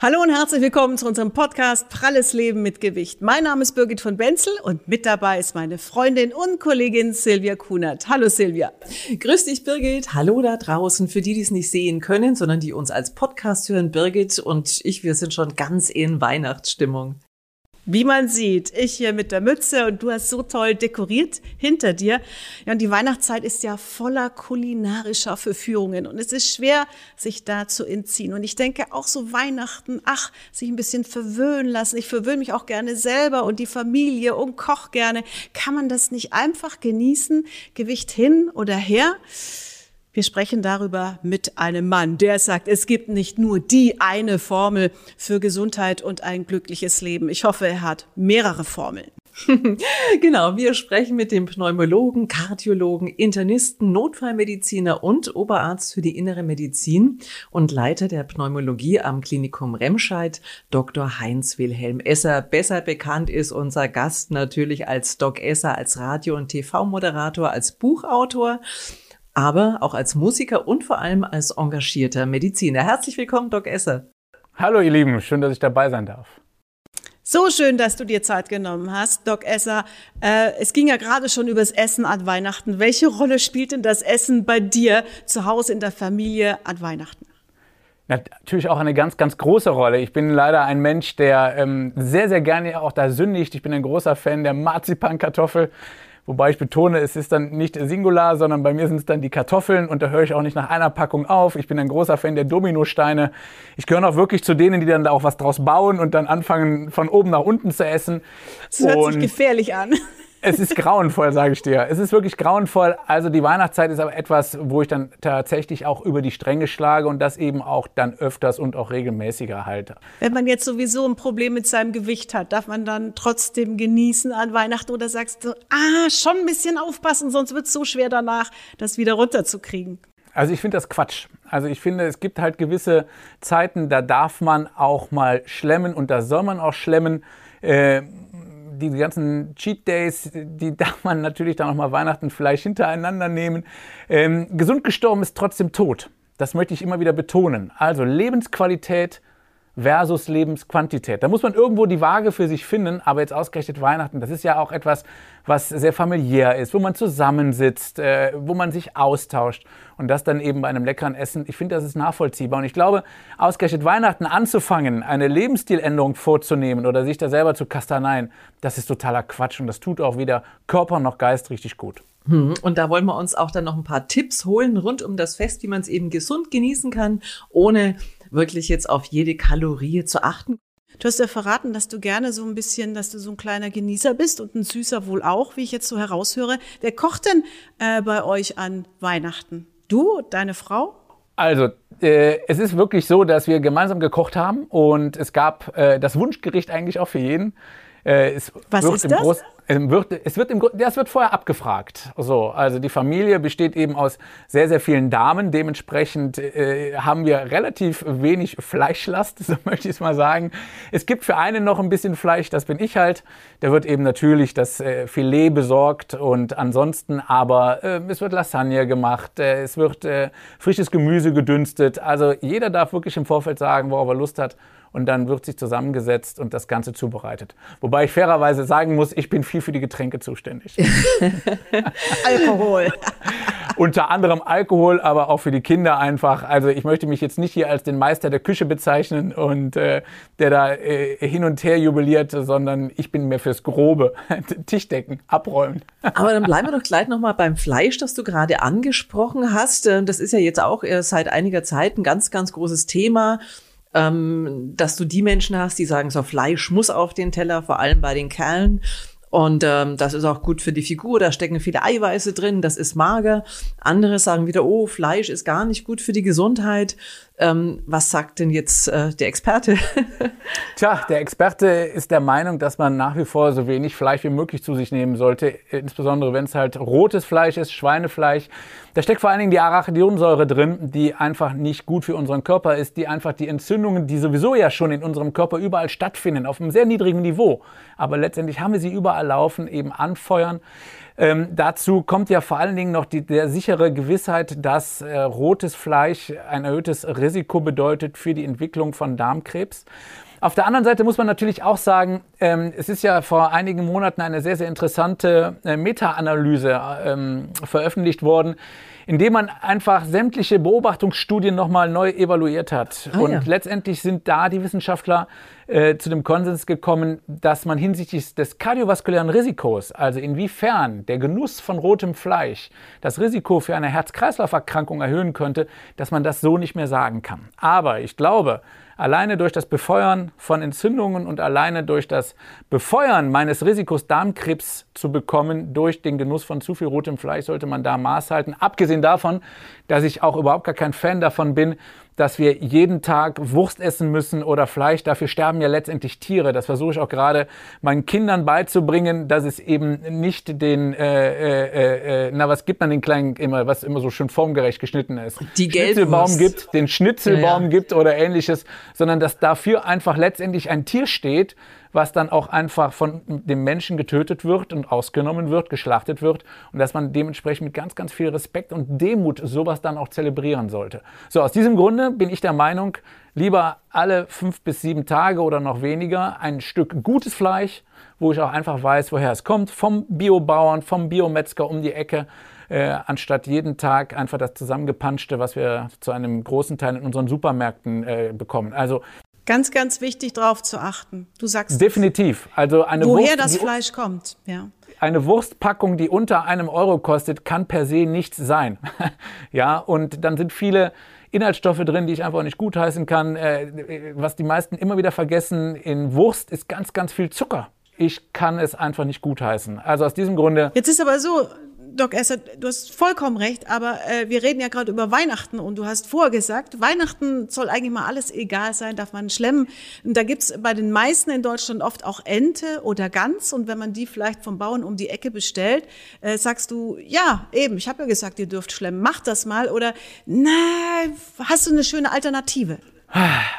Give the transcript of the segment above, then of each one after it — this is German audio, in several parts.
Hallo und herzlich willkommen zu unserem Podcast Pralles Leben mit Gewicht. Mein Name ist Birgit von Benzel und mit dabei ist meine Freundin und Kollegin Silvia Kunert. Hallo Silvia. Grüß dich Birgit. Hallo da draußen. Für die, die es nicht sehen können, sondern die uns als Podcast hören, Birgit und ich, wir sind schon ganz in Weihnachtsstimmung. Wie man sieht, ich hier mit der Mütze und du hast so toll dekoriert hinter dir. Ja, und die Weihnachtszeit ist ja voller kulinarischer Verführungen und es ist schwer, sich da zu entziehen. Und ich denke auch so Weihnachten, ach, sich ein bisschen verwöhnen lassen. Ich verwöhne mich auch gerne selber und die Familie und koch gerne. Kann man das nicht einfach genießen? Gewicht hin oder her? Wir sprechen darüber mit einem Mann, der sagt, es gibt nicht nur die eine Formel für Gesundheit und ein glückliches Leben. Ich hoffe, er hat mehrere Formeln. genau, wir sprechen mit dem Pneumologen, Kardiologen, Internisten, Notfallmediziner und Oberarzt für die innere Medizin und Leiter der Pneumologie am Klinikum Remscheid, Dr. Heinz Wilhelm Esser. Besser bekannt ist unser Gast natürlich als Doc Esser, als Radio- und TV-Moderator, als Buchautor aber auch als Musiker und vor allem als engagierter Mediziner. Herzlich willkommen, Doc Esser. Hallo, ihr Lieben, schön, dass ich dabei sein darf. So schön, dass du dir Zeit genommen hast, Doc Esser. Äh, es ging ja gerade schon übers Essen an Weihnachten. Welche Rolle spielt denn das Essen bei dir zu Hause in der Familie an Weihnachten? Natürlich auch eine ganz, ganz große Rolle. Ich bin leider ein Mensch, der ähm, sehr, sehr gerne auch da sündigt. Ich bin ein großer Fan der Marzipankartoffel. Wobei ich betone, es ist dann nicht Singular, sondern bei mir sind es dann die Kartoffeln und da höre ich auch nicht nach einer Packung auf. Ich bin ein großer Fan der Dominosteine. Ich gehöre auch wirklich zu denen, die dann da auch was draus bauen und dann anfangen, von oben nach unten zu essen. Das hört und sich gefährlich an. Es ist grauenvoll, sage ich dir. Es ist wirklich grauenvoll. Also die Weihnachtszeit ist aber etwas, wo ich dann tatsächlich auch über die Stränge schlage und das eben auch dann öfters und auch regelmäßiger halte. Wenn man jetzt sowieso ein Problem mit seinem Gewicht hat, darf man dann trotzdem genießen an Weihnachten oder sagst du, ah, schon ein bisschen aufpassen, sonst wird es so schwer danach, das wieder runterzukriegen? Also ich finde das Quatsch. Also ich finde, es gibt halt gewisse Zeiten, da darf man auch mal schlemmen und da soll man auch schlemmen. Äh, die ganzen Cheat Days, die darf man natürlich dann nochmal Weihnachten vielleicht hintereinander nehmen. Ähm, gesund gestorben ist trotzdem tot. Das möchte ich immer wieder betonen. Also Lebensqualität versus Lebensquantität. Da muss man irgendwo die Waage für sich finden, aber jetzt ausgerechnet Weihnachten, das ist ja auch etwas, was sehr familiär ist, wo man zusammensitzt, äh, wo man sich austauscht und das dann eben bei einem leckeren Essen. Ich finde, das ist nachvollziehbar und ich glaube, ausgerechnet Weihnachten anzufangen, eine Lebensstiländerung vorzunehmen oder sich da selber zu kastaneien, das ist totaler Quatsch und das tut auch weder Körper noch Geist richtig gut. Hm, und da wollen wir uns auch dann noch ein paar Tipps holen rund um das Fest, wie man es eben gesund genießen kann, ohne wirklich jetzt auf jede Kalorie zu achten. Du hast ja verraten, dass du gerne so ein bisschen, dass du so ein kleiner Genießer bist und ein Süßer wohl auch, wie ich jetzt so heraushöre. Wer kocht denn äh, bei euch an Weihnachten? Du, deine Frau? Also, äh, es ist wirklich so, dass wir gemeinsam gekocht haben und es gab äh, das Wunschgericht eigentlich auch für jeden. Äh, Was ist das? Groß wird, es wird im, das wird vorher abgefragt. So, also die Familie besteht eben aus sehr, sehr vielen Damen. Dementsprechend äh, haben wir relativ wenig Fleischlast, so möchte ich es mal sagen. Es gibt für einen noch ein bisschen Fleisch, das bin ich halt. Da wird eben natürlich das äh, Filet besorgt und ansonsten aber äh, es wird Lasagne gemacht, äh, es wird äh, frisches Gemüse gedünstet. Also jeder darf wirklich im Vorfeld sagen, worauf er Lust hat und dann wird sich zusammengesetzt und das Ganze zubereitet. Wobei ich fairerweise sagen muss, ich bin viel für die Getränke zuständig. Alkohol. Unter anderem Alkohol, aber auch für die Kinder einfach. Also ich möchte mich jetzt nicht hier als den Meister der Küche bezeichnen und äh, der da äh, hin und her jubiliert, sondern ich bin mehr fürs Grobe. Tischdecken, abräumen. Aber dann bleiben wir doch gleich nochmal beim Fleisch, das du gerade angesprochen hast. Äh, das ist ja jetzt auch seit einiger Zeit ein ganz, ganz großes Thema ähm, dass du die Menschen hast, die sagen, so Fleisch muss auf den Teller, vor allem bei den Kerlen. Und ähm, das ist auch gut für die Figur, da stecken viele Eiweiße drin, das ist mager. Andere sagen wieder, oh, Fleisch ist gar nicht gut für die Gesundheit. Ähm, was sagt denn jetzt äh, der Experte? Tja, der Experte ist der Meinung, dass man nach wie vor so wenig Fleisch wie möglich zu sich nehmen sollte, insbesondere wenn es halt rotes Fleisch ist, Schweinefleisch. Da steckt vor allen Dingen die Arachidonsäure drin, die einfach nicht gut für unseren Körper ist, die einfach die Entzündungen, die sowieso ja schon in unserem Körper überall stattfinden, auf einem sehr niedrigen Niveau, aber letztendlich haben wir sie überall laufen, eben anfeuern. Ähm, dazu kommt ja vor allen Dingen noch die der sichere Gewissheit, dass äh, rotes Fleisch ein erhöhtes Risiko bedeutet für die Entwicklung von Darmkrebs. Auf der anderen Seite muss man natürlich auch sagen, ähm, es ist ja vor einigen Monaten eine sehr, sehr interessante äh, Meta-Analyse ähm, veröffentlicht worden, indem man einfach sämtliche Beobachtungsstudien nochmal neu evaluiert hat. Ah, und ja. letztendlich sind da die Wissenschaftler äh, zu dem Konsens gekommen, dass man hinsichtlich des kardiovaskulären Risikos, also inwiefern der Genuss von rotem Fleisch das Risiko für eine Herz-Kreislauf-Erkrankung erhöhen könnte, dass man das so nicht mehr sagen kann. Aber ich glaube, alleine durch das Befeuern von Entzündungen und alleine durch das Befeuern meines Risikos Darmkrebs zu bekommen durch den Genuss von zu viel rotem Fleisch sollte man da Maß halten. Abgesehen davon, dass ich auch überhaupt gar kein Fan davon bin, dass wir jeden Tag Wurst essen müssen oder Fleisch. Dafür sterben ja letztendlich Tiere. Das versuche ich auch gerade meinen Kindern beizubringen, dass es eben nicht den, äh, äh, äh, na was gibt man den kleinen immer, was immer so schön formgerecht geschnitten ist. Die Schnitzelbaum gibt, den Schnitzelbaum ja, ja. gibt oder ähnliches, sondern dass dafür einfach letztendlich ein Tier steht, was dann auch einfach von dem Menschen getötet wird und ausgenommen wird, geschlachtet wird und dass man dementsprechend mit ganz, ganz viel Respekt und Demut sowas dann auch zelebrieren sollte. So, aus diesem Grunde bin ich der Meinung, lieber alle fünf bis sieben Tage oder noch weniger ein Stück gutes Fleisch, wo ich auch einfach weiß, woher es kommt, vom Biobauern, vom Biometzger um die Ecke, äh, anstatt jeden Tag einfach das zusammengepanschte, was wir zu einem großen Teil in unseren Supermärkten äh, bekommen. Also Ganz, ganz wichtig, darauf zu achten. Du sagst definitiv. Also eine woher Wurst, das Fleisch kommt. Ja. Eine Wurstpackung, die unter einem Euro kostet, kann per se nichts sein. ja, und dann sind viele Inhaltsstoffe drin, die ich einfach nicht gutheißen kann. Äh, was die meisten immer wieder vergessen: In Wurst ist ganz, ganz viel Zucker. Ich kann es einfach nicht gutheißen. Also aus diesem Grunde. Jetzt ist aber so, Doc Esser, du hast vollkommen recht, aber äh, wir reden ja gerade über Weihnachten und du hast vorher gesagt, Weihnachten soll eigentlich mal alles egal sein, darf man schlemmen. Und da gibt's bei den meisten in Deutschland oft auch Ente oder Gans und wenn man die vielleicht vom Bauern um die Ecke bestellt, äh, sagst du, ja, eben, ich habe ja gesagt, ihr dürft schlemmen, mach das mal oder na, hast du eine schöne Alternative?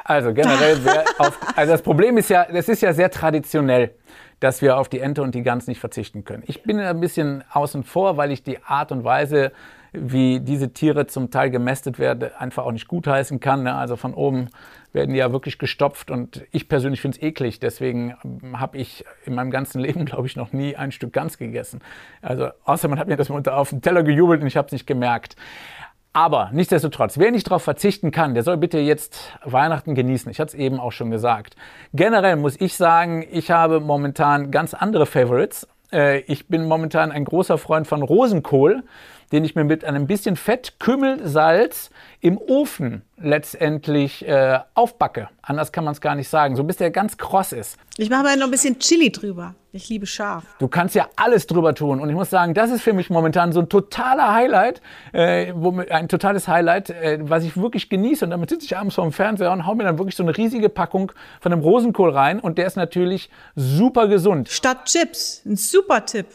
Also generell sehr auf, also das Problem ist ja, das ist ja sehr traditionell dass wir auf die Ente und die Gans nicht verzichten können. Ich bin ein bisschen außen vor, weil ich die Art und Weise, wie diese Tiere zum Teil gemästet werden, einfach auch nicht gutheißen kann. Ne? Also von oben werden die ja wirklich gestopft und ich persönlich finde es eklig. Deswegen ähm, habe ich in meinem ganzen Leben, glaube ich, noch nie ein Stück Gans gegessen. Also außer man hat mir das unter auf den Teller gejubelt und ich habe es nicht gemerkt. Aber nichtsdestotrotz, wer nicht darauf verzichten kann, der soll bitte jetzt Weihnachten genießen. Ich hatte es eben auch schon gesagt. Generell muss ich sagen, ich habe momentan ganz andere Favorites. Äh, ich bin momentan ein großer Freund von Rosenkohl, den ich mir mit einem bisschen Fett, Kümmel, Salz im Ofen letztendlich äh, aufbacke. Anders kann man es gar nicht sagen. So bis der ganz kross ist. Ich mache mal noch ein bisschen Chili drüber. Ich liebe scharf. Du kannst ja alles drüber tun. Und ich muss sagen, das ist für mich momentan so ein totaler Highlight, äh, ein totales Highlight, äh, was ich wirklich genieße. Und damit sitze ich abends vor dem Fernseher und hau mir dann wirklich so eine riesige Packung von einem Rosenkohl rein. Und der ist natürlich super gesund. Statt Chips. Ein super Tipp.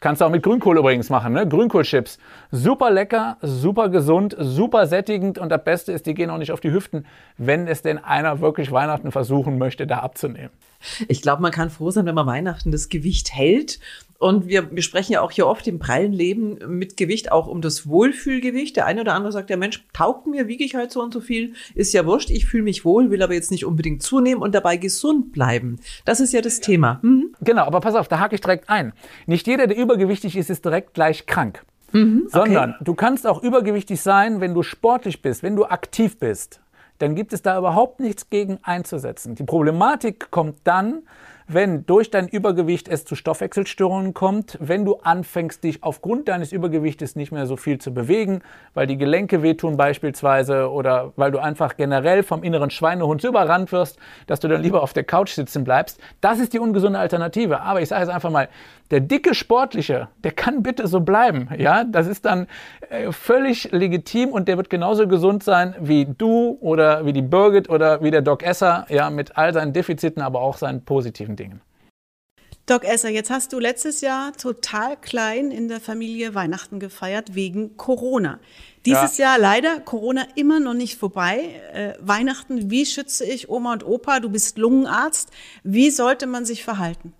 Kannst du auch mit Grünkohl übrigens machen, ne? Grünkohlchips. Super lecker, super gesund, super sättigend und das Beste ist, die gehen auch nicht auf die Hüften, wenn es denn einer wirklich Weihnachten versuchen möchte, da abzunehmen. Ich glaube, man kann froh sein, wenn man Weihnachten das Gewicht hält. Und wir, wir sprechen ja auch hier oft im prallen Leben mit Gewicht auch um das Wohlfühlgewicht. Der eine oder andere sagt, der Mensch taugt mir, wiege ich halt so und so viel, ist ja wurscht, ich fühle mich wohl, will aber jetzt nicht unbedingt zunehmen und dabei gesund bleiben. Das ist ja das Thema. Mhm. Genau, aber pass auf, da hake ich direkt ein. Nicht jeder, der übergewichtig ist, ist direkt gleich krank. Mhm, okay. Sondern du kannst auch übergewichtig sein, wenn du sportlich bist, wenn du aktiv bist dann gibt es da überhaupt nichts gegen einzusetzen. Die Problematik kommt dann, wenn durch dein Übergewicht es zu Stoffwechselstörungen kommt, wenn du anfängst, dich aufgrund deines Übergewichtes nicht mehr so viel zu bewegen, weil die Gelenke wehtun beispielsweise oder weil du einfach generell vom inneren Schweinehund überrannt wirst, dass du dann lieber auf der Couch sitzen bleibst. Das ist die ungesunde Alternative. Aber ich sage es einfach mal, der dicke Sportliche, der kann bitte so bleiben. Ja, das ist dann äh, völlig legitim und der wird genauso gesund sein wie du oder wie die Birgit oder wie der Doc Esser, ja, mit all seinen Defiziten, aber auch seinen positiven Dingen. Doc Esser, jetzt hast du letztes Jahr total klein in der Familie Weihnachten gefeiert wegen Corona. Dieses ja. Jahr leider Corona immer noch nicht vorbei. Äh, Weihnachten, wie schütze ich Oma und Opa? Du bist Lungenarzt. Wie sollte man sich verhalten?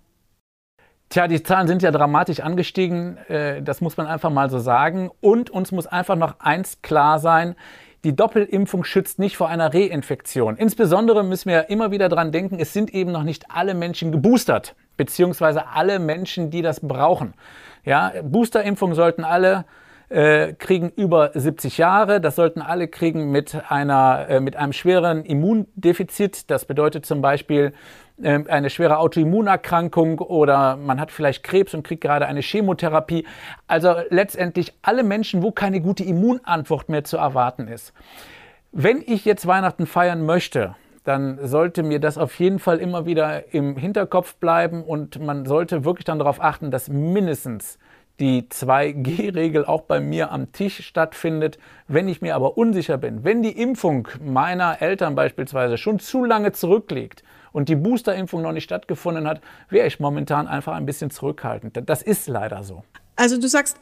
Tja, die Zahlen sind ja dramatisch angestiegen, äh, das muss man einfach mal so sagen. Und uns muss einfach noch eins klar sein, die Doppelimpfung schützt nicht vor einer Reinfektion. Insbesondere müssen wir immer wieder dran denken, es sind eben noch nicht alle Menschen geboostert, beziehungsweise alle Menschen, die das brauchen. Ja, Boosterimpfung sollten alle äh, kriegen über 70 Jahre. Das sollten alle kriegen mit, einer, äh, mit einem schweren Immundefizit. Das bedeutet zum Beispiel eine schwere Autoimmunerkrankung oder man hat vielleicht Krebs und kriegt gerade eine Chemotherapie. Also letztendlich alle Menschen, wo keine gute Immunantwort mehr zu erwarten ist. Wenn ich jetzt Weihnachten feiern möchte, dann sollte mir das auf jeden Fall immer wieder im Hinterkopf bleiben und man sollte wirklich dann darauf achten, dass mindestens die 2G-Regel auch bei mir am Tisch stattfindet. Wenn ich mir aber unsicher bin, wenn die Impfung meiner Eltern beispielsweise schon zu lange zurückliegt und die Boosterimpfung noch nicht stattgefunden hat, wäre ich momentan einfach ein bisschen zurückhaltend. Das ist leider so. Also du sagst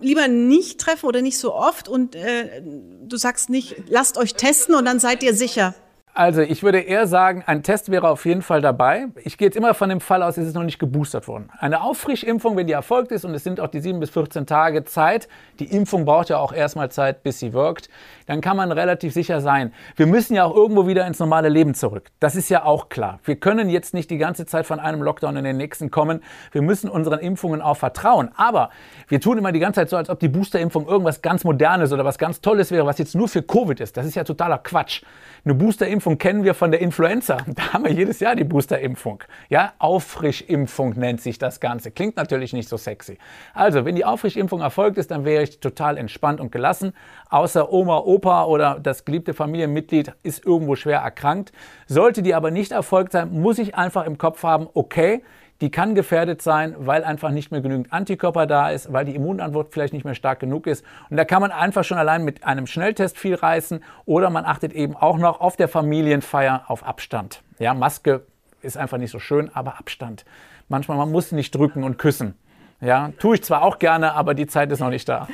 lieber nicht treffen oder nicht so oft und äh, du sagst nicht, lasst euch testen und dann seid ihr sicher. Also ich würde eher sagen, ein Test wäre auf jeden Fall dabei. Ich gehe jetzt immer von dem Fall aus, es ist noch nicht geboostert worden. Eine Auffrischimpfung, wenn die erfolgt ist und es sind auch die 7 bis 14 Tage Zeit, die Impfung braucht ja auch erstmal Zeit, bis sie wirkt, dann kann man relativ sicher sein. Wir müssen ja auch irgendwo wieder ins normale Leben zurück. Das ist ja auch klar. Wir können jetzt nicht die ganze Zeit von einem Lockdown in den nächsten kommen. Wir müssen unseren Impfungen auch vertrauen. Aber wir tun immer die ganze Zeit so, als ob die Boosterimpfung irgendwas ganz Modernes oder was ganz Tolles wäre, was jetzt nur für Covid ist. Das ist ja totaler Quatsch. Eine Boosterimpfung kennen wir von der Influenza. Da haben wir jedes Jahr die Boosterimpfung. Ja, Auffrischimpfung nennt sich das Ganze. Klingt natürlich nicht so sexy. Also, wenn die Auffrischimpfung erfolgt ist, dann wäre ich total entspannt und gelassen. Außer Oma, Opa oder das geliebte Familienmitglied ist irgendwo schwer erkrankt. Sollte die aber nicht erfolgt sein, muss ich einfach im Kopf haben, okay, die kann gefährdet sein, weil einfach nicht mehr genügend Antikörper da ist, weil die Immunantwort vielleicht nicht mehr stark genug ist. Und da kann man einfach schon allein mit einem Schnelltest viel reißen oder man achtet eben auch noch auf der Familienfeier auf Abstand. Ja, Maske ist einfach nicht so schön, aber Abstand. Manchmal man muss nicht drücken und küssen. Ja, tue ich zwar auch gerne, aber die Zeit ist noch nicht da.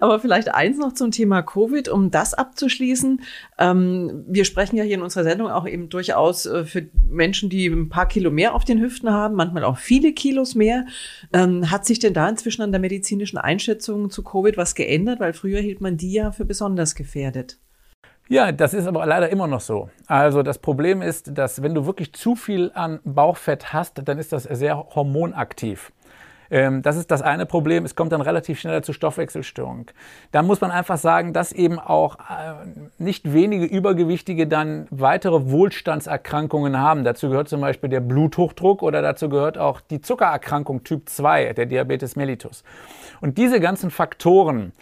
Aber vielleicht eins noch zum Thema Covid, um das abzuschließen. Ähm, wir sprechen ja hier in unserer Sendung auch eben durchaus äh, für Menschen, die ein paar Kilo mehr auf den Hüften haben, manchmal auch viele Kilos mehr. Ähm, hat sich denn da inzwischen an der medizinischen Einschätzung zu Covid was geändert? Weil früher hielt man die ja für besonders gefährdet. Ja, das ist aber leider immer noch so. Also das Problem ist, dass wenn du wirklich zu viel an Bauchfett hast, dann ist das sehr hormonaktiv. Ähm, das ist das eine Problem. Es kommt dann relativ schneller zu Stoffwechselstörung. Da muss man einfach sagen, dass eben auch äh, nicht wenige Übergewichtige dann weitere Wohlstandserkrankungen haben. Dazu gehört zum Beispiel der Bluthochdruck oder dazu gehört auch die Zuckererkrankung Typ 2, der Diabetes mellitus. Und diese ganzen Faktoren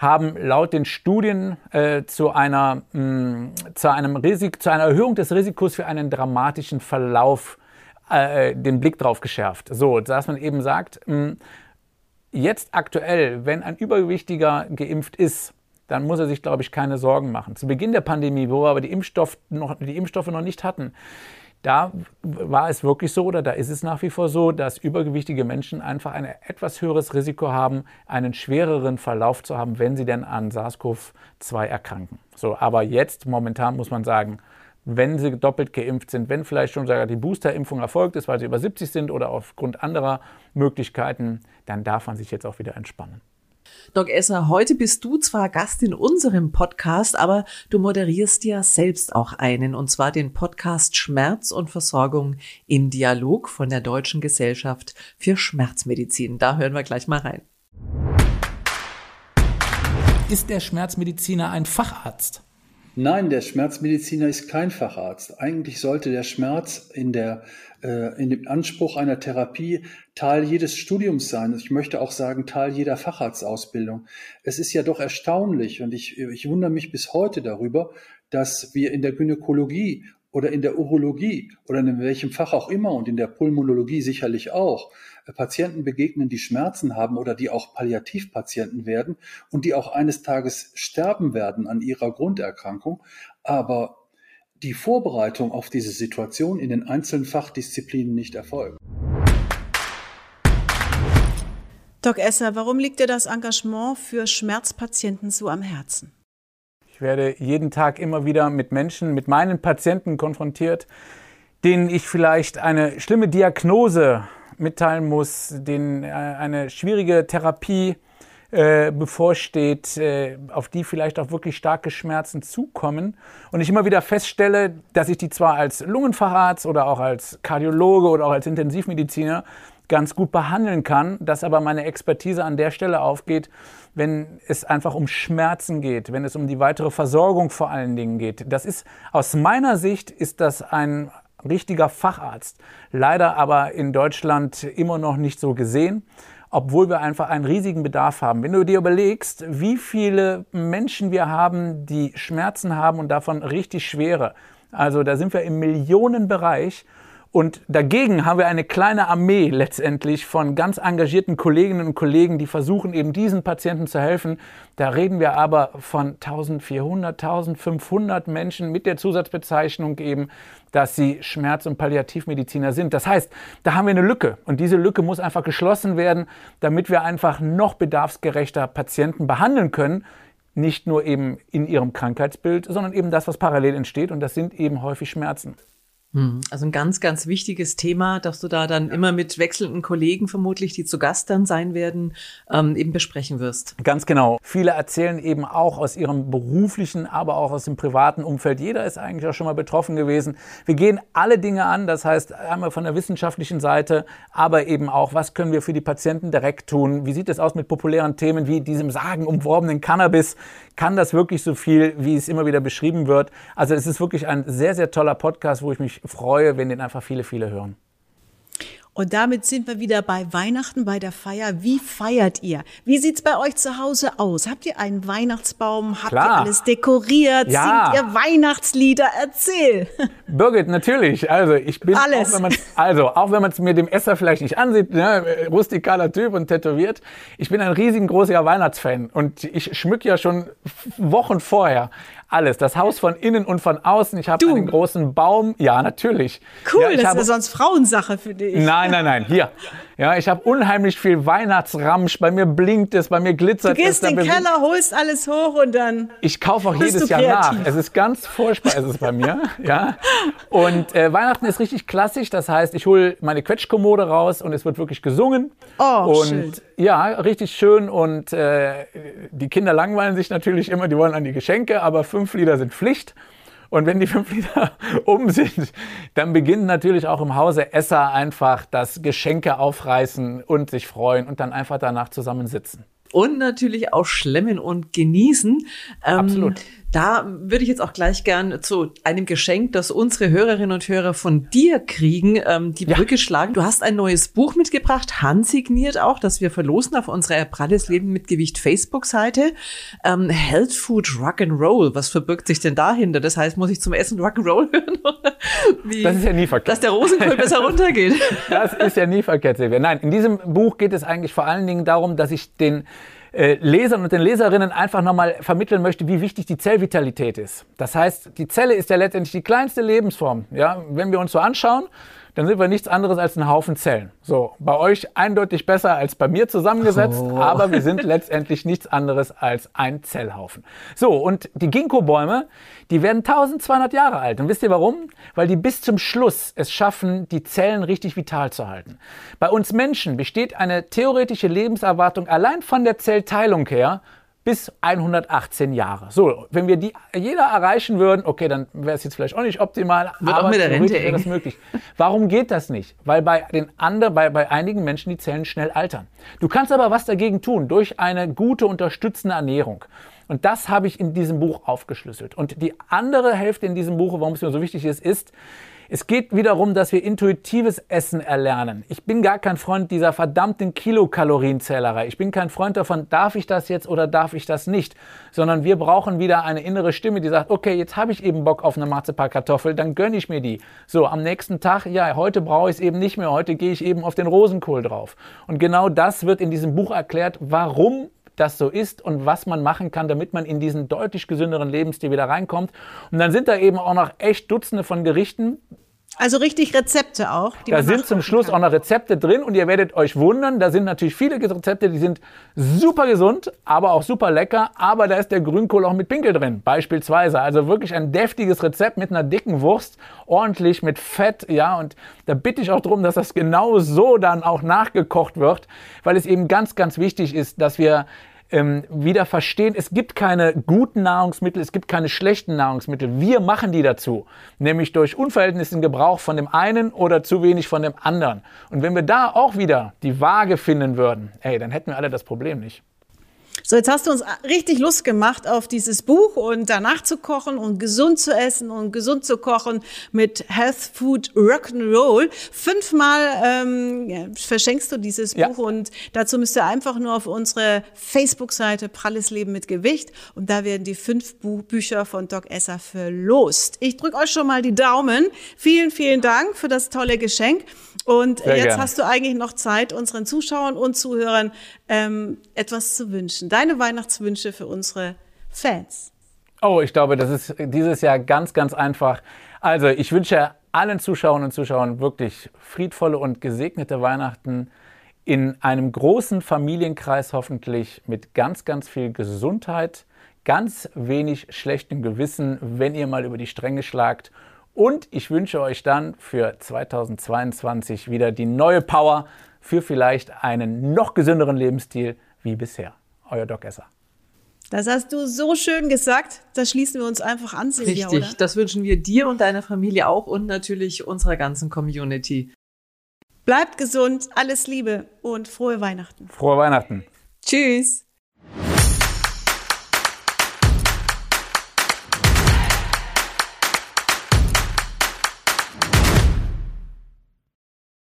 haben laut den Studien äh, zu, einer, mh, mm, zu, einem Risik zu einer Erhöhung des Risikos für einen dramatischen Verlauf äh, den Blick drauf geschärft. So, dass man eben sagt, mh, hm, jetzt aktuell, wenn ein Übergewichtiger geimpft ist, dann muss er sich, glaube ich, keine Sorgen machen. Zu Beginn der Pandemie, wo wir aber die, Impfstoff noch, die Impfstoffe noch nicht hatten, da war es wirklich so oder da ist es nach wie vor so, dass übergewichtige Menschen einfach ein etwas höheres Risiko haben, einen schwereren Verlauf zu haben, wenn sie denn an SARS-CoV-2 erkranken. So, aber jetzt momentan muss man sagen, wenn sie doppelt geimpft sind, wenn vielleicht schon sogar die Boosterimpfung erfolgt ist, weil sie über 70 sind oder aufgrund anderer Möglichkeiten, dann darf man sich jetzt auch wieder entspannen. Doc Esser, heute bist du zwar Gast in unserem Podcast, aber du moderierst ja selbst auch einen, und zwar den Podcast Schmerz und Versorgung im Dialog von der Deutschen Gesellschaft für Schmerzmedizin. Da hören wir gleich mal rein. Ist der Schmerzmediziner ein Facharzt? Nein, der Schmerzmediziner ist kein Facharzt. Eigentlich sollte der Schmerz in, der, äh, in dem Anspruch einer Therapie Teil jedes Studiums sein. Ich möchte auch sagen, Teil jeder Facharztausbildung. Es ist ja doch erstaunlich und ich, ich wundere mich bis heute darüber, dass wir in der Gynäkologie oder in der Urologie oder in welchem Fach auch immer und in der Pulmonologie sicherlich auch Patienten begegnen, die Schmerzen haben oder die auch Palliativpatienten werden und die auch eines Tages sterben werden an ihrer Grunderkrankung. Aber die Vorbereitung auf diese Situation in den einzelnen Fachdisziplinen nicht erfolgt. Doc Esser, warum liegt dir das Engagement für Schmerzpatienten so am Herzen? Ich werde jeden Tag immer wieder mit Menschen, mit meinen Patienten konfrontiert, denen ich vielleicht eine schlimme Diagnose mitteilen muss, denen äh, eine schwierige Therapie äh, bevorsteht, äh, auf die vielleicht auch wirklich starke Schmerzen zukommen. Und ich immer wieder feststelle, dass ich die zwar als Lungenfacharzt oder auch als Kardiologe oder auch als Intensivmediziner ganz gut behandeln kann, dass aber meine Expertise an der Stelle aufgeht, wenn es einfach um Schmerzen geht, wenn es um die weitere Versorgung vor allen Dingen geht. Das ist aus meiner Sicht ist das ein richtiger Facharzt. Leider aber in Deutschland immer noch nicht so gesehen obwohl wir einfach einen riesigen Bedarf haben. Wenn du dir überlegst, wie viele Menschen wir haben, die Schmerzen haben und davon richtig schwere, also da sind wir im Millionenbereich und dagegen haben wir eine kleine Armee letztendlich von ganz engagierten Kolleginnen und Kollegen, die versuchen eben diesen Patienten zu helfen. Da reden wir aber von 1400, 1500 Menschen mit der Zusatzbezeichnung eben, dass sie Schmerz- und Palliativmediziner sind. Das heißt, da haben wir eine Lücke und diese Lücke muss einfach geschlossen werden, damit wir einfach noch bedarfsgerechter Patienten behandeln können, nicht nur eben in ihrem Krankheitsbild, sondern eben das, was parallel entsteht und das sind eben häufig Schmerzen. Hm, also ein ganz, ganz wichtiges Thema, dass du da dann immer mit wechselnden Kollegen vermutlich, die zu Gast dann sein werden, ähm, eben besprechen wirst. Ganz genau. Viele erzählen eben auch aus ihrem beruflichen, aber auch aus dem privaten Umfeld. Jeder ist eigentlich auch schon mal betroffen gewesen. Wir gehen alle Dinge an, das heißt einmal von der wissenschaftlichen Seite, aber eben auch, was können wir für die Patienten direkt tun? Wie sieht es aus mit populären Themen wie diesem sagenumworbenen Cannabis? Kann das wirklich so viel, wie es immer wieder beschrieben wird? Also es ist wirklich ein sehr, sehr toller Podcast, wo ich mich freue, wenn den einfach viele, viele hören. Und damit sind wir wieder bei Weihnachten, bei der Feier. Wie feiert ihr? Wie sieht's bei euch zu Hause aus? Habt ihr einen Weihnachtsbaum? Habt Klar. ihr alles dekoriert? Ja. Singt ihr Weihnachtslieder? Erzähl. Birgit, natürlich. Also ich bin Alles. auch wenn man also auch wenn man es mir dem Esser vielleicht nicht ansieht, ne, rustikaler Typ und tätowiert. Ich bin ein riesengroßer Weihnachtsfan und ich schmück ja schon Wochen vorher alles, das Haus von innen und von außen. Ich habe Du. einen großen Baum. Ja, natürlich. Cool, ja, das habe, ist ja sonst Frauensache für dich. Nein, nein, nein. Hier. Ja, ich habe unheimlich viel Weihnachtsramsch. Bei mir blinkt es, bei mir Du glitzert es. gehst da in den Keller, holst alles hoch und dann. ich kaufe auch jedes du Jahr kreativ? nach. Es ist ganz furchtbar, ist es bei mir. Ja. Und äh, Weihnachten ist richtig klassisch. Das heißt, ich hole meine Quetschkommode raus und es wird wirklich gesungen. Oh, und schön. ja, richtig schön. Und äh, die Kinder langweilen sich natürlich immer, die wollen an die Geschenke, aber fünf Lieder sind Pflicht. Und wenn die fünf Lieder um sind, dann beginnt natürlich auch im Hause Esser einfach das Geschenke aufreißen und sich freuen und dann einfach danach zusammensitzen. Und natürlich auch schlemmen und genießen. Ähm, Absolut. Da würde ich jetzt auch gleich gern zu einem Geschenk, das unsere Hörerinnen und Hörer von dir kriegen, ähm, die Ja. Brücke schlagen. Du hast ein neues Buch mitgebracht, handsigniert auch, das wir verlosen auf unserer Pralles Leben mit Gewicht Facebook-Seite. Ähm, Health Food Rock'n'Roll. Was verbirgt sich denn dahinter? Das heißt, muss ich zum Essen Rock'n'Roll hören? Wie? Das ist ja nie verkehrt. Dass der Rosenkohl besser runtergeht. Das ist ja nie verkehrt, Silvia. Nein, in diesem Buch geht es eigentlich vor allen Dingen darum, dass ich den äh, Lesern und den Leserinnen einfach nochmal vermitteln möchte, wie wichtig die Zellvitalität ist. Das heißt, die Zelle ist ja letztendlich die kleinste Lebensform. Ja? Wenn wir uns so anschauen, dann sind wir nichts anderes als ein Haufen Zellen. So, bei euch eindeutig besser als bei mir zusammengesetzt, aber wir sind letztendlich nichts anderes als ein Zellhaufen. So, und die Ginkgo-Bäume, die werden 1200 Jahre alt. Und wisst ihr warum? Weil die bis zum Schluss es schaffen, die Zellen richtig vital zu halten. Bei uns Menschen besteht eine theoretische Lebenserwartung allein von der Zellteilung her bis 118 Jahre. So, wenn wir die jeder erreichen würden, okay, dann wäre es jetzt vielleicht auch nicht optimal, Wird auch aber mit der Rente wäre das möglich. Warum geht das nicht? Weil bei den anderen, bei, bei einigen Menschen die Zellen schnell altern. Du kannst aber was dagegen tun durch eine gute unterstützende Ernährung. Und das habe ich in diesem Buch aufgeschlüsselt. Und die andere Hälfte in diesem Buch, warum es mir so wichtig ist, ist, es geht wiederum, dass wir intuitives Essen erlernen. Ich bin gar kein Freund dieser verdammten Kilokalorienzählerei. Ich bin kein Freund davon, darf ich das jetzt oder darf ich das nicht? Sondern wir brauchen wieder eine innere Stimme, die sagt, okay, jetzt habe ich eben Bock auf eine Marzipankartoffel, dann gönne ich mir die. So, am nächsten Tag, ja, heute brauche ich es eben nicht mehr, heute gehe ich eben auf den Rosenkohl drauf. Und genau das wird in diesem Buch erklärt, warum das so ist und was man machen kann, damit man in diesen deutlich gesünderen Lebensstil wieder reinkommt. Und dann sind da eben auch noch echt Dutzende von Gerichten, Also richtig Rezepte auch. Da sind zum Schluss kann. auch noch Rezepte drin und ihr werdet euch wundern, da sind natürlich viele Rezepte, die sind super gesund, aber auch super lecker, aber da ist der Grünkohl auch mit Pinkel drin, beispielsweise. Also wirklich ein deftiges Rezept mit einer dicken Wurst, ordentlich mit Fett, ja, und da bitte ich auch darum, dass das genau so dann auch nachgekocht wird, weil es eben ganz, ganz wichtig ist, dass wir ähm, wieder verstehen, es gibt keine guten Nahrungsmittel, es gibt keine schlechten Nahrungsmittel. Wir machen die dazu, nämlich durch unverhältnismäßigen Gebrauch von dem einen oder zu wenig von dem anderen. Und wenn wir da auch wieder die Waage finden würden, ey, dann hätten wir alle das Problem nicht. So, jetzt hast du uns richtig Lust gemacht auf dieses Buch und danach zu kochen und gesund zu essen und gesund zu kochen mit Health Food Rock'n'Roll. Fünfmal ähm, verschenkst du dieses ja. Buch und dazu müsst ihr einfach nur auf unsere Facebook-Seite Pralles Leben mit Gewicht und da werden die fünf Buch Bücher von Doc Esser verlost. Ich drücke euch schon mal die Daumen. Vielen, vielen Dank für das tolle Geschenk. Und Sehr jetzt gerne. hast du eigentlich noch Zeit, unseren Zuschauern und Zuhörern ähm, etwas zu wünschen. Deine Weihnachtswünsche für unsere Fans. Oh, ich glaube, das ist dieses Jahr ganz, ganz einfach. Also, ich wünsche allen Zuschauern und Zuschauern wirklich friedvolle und gesegnete Weihnachten in einem großen Familienkreis hoffentlich mit ganz, ganz viel Gesundheit, ganz wenig schlechtem Gewissen, wenn ihr mal über die Stränge schlagt und ich wünsche euch dann für 2022 wieder die neue Power für vielleicht einen noch gesünderen Lebensstil wie bisher. Euer Doc Esser. Das hast du so schön gesagt. Da schließen wir uns einfach an, Silvia, Richtig, oder? das wünschen wir dir und deiner Familie auch und natürlich unserer ganzen Community. Bleibt gesund, alles Liebe und frohe Weihnachten. Frohe Weihnachten. Tschüss.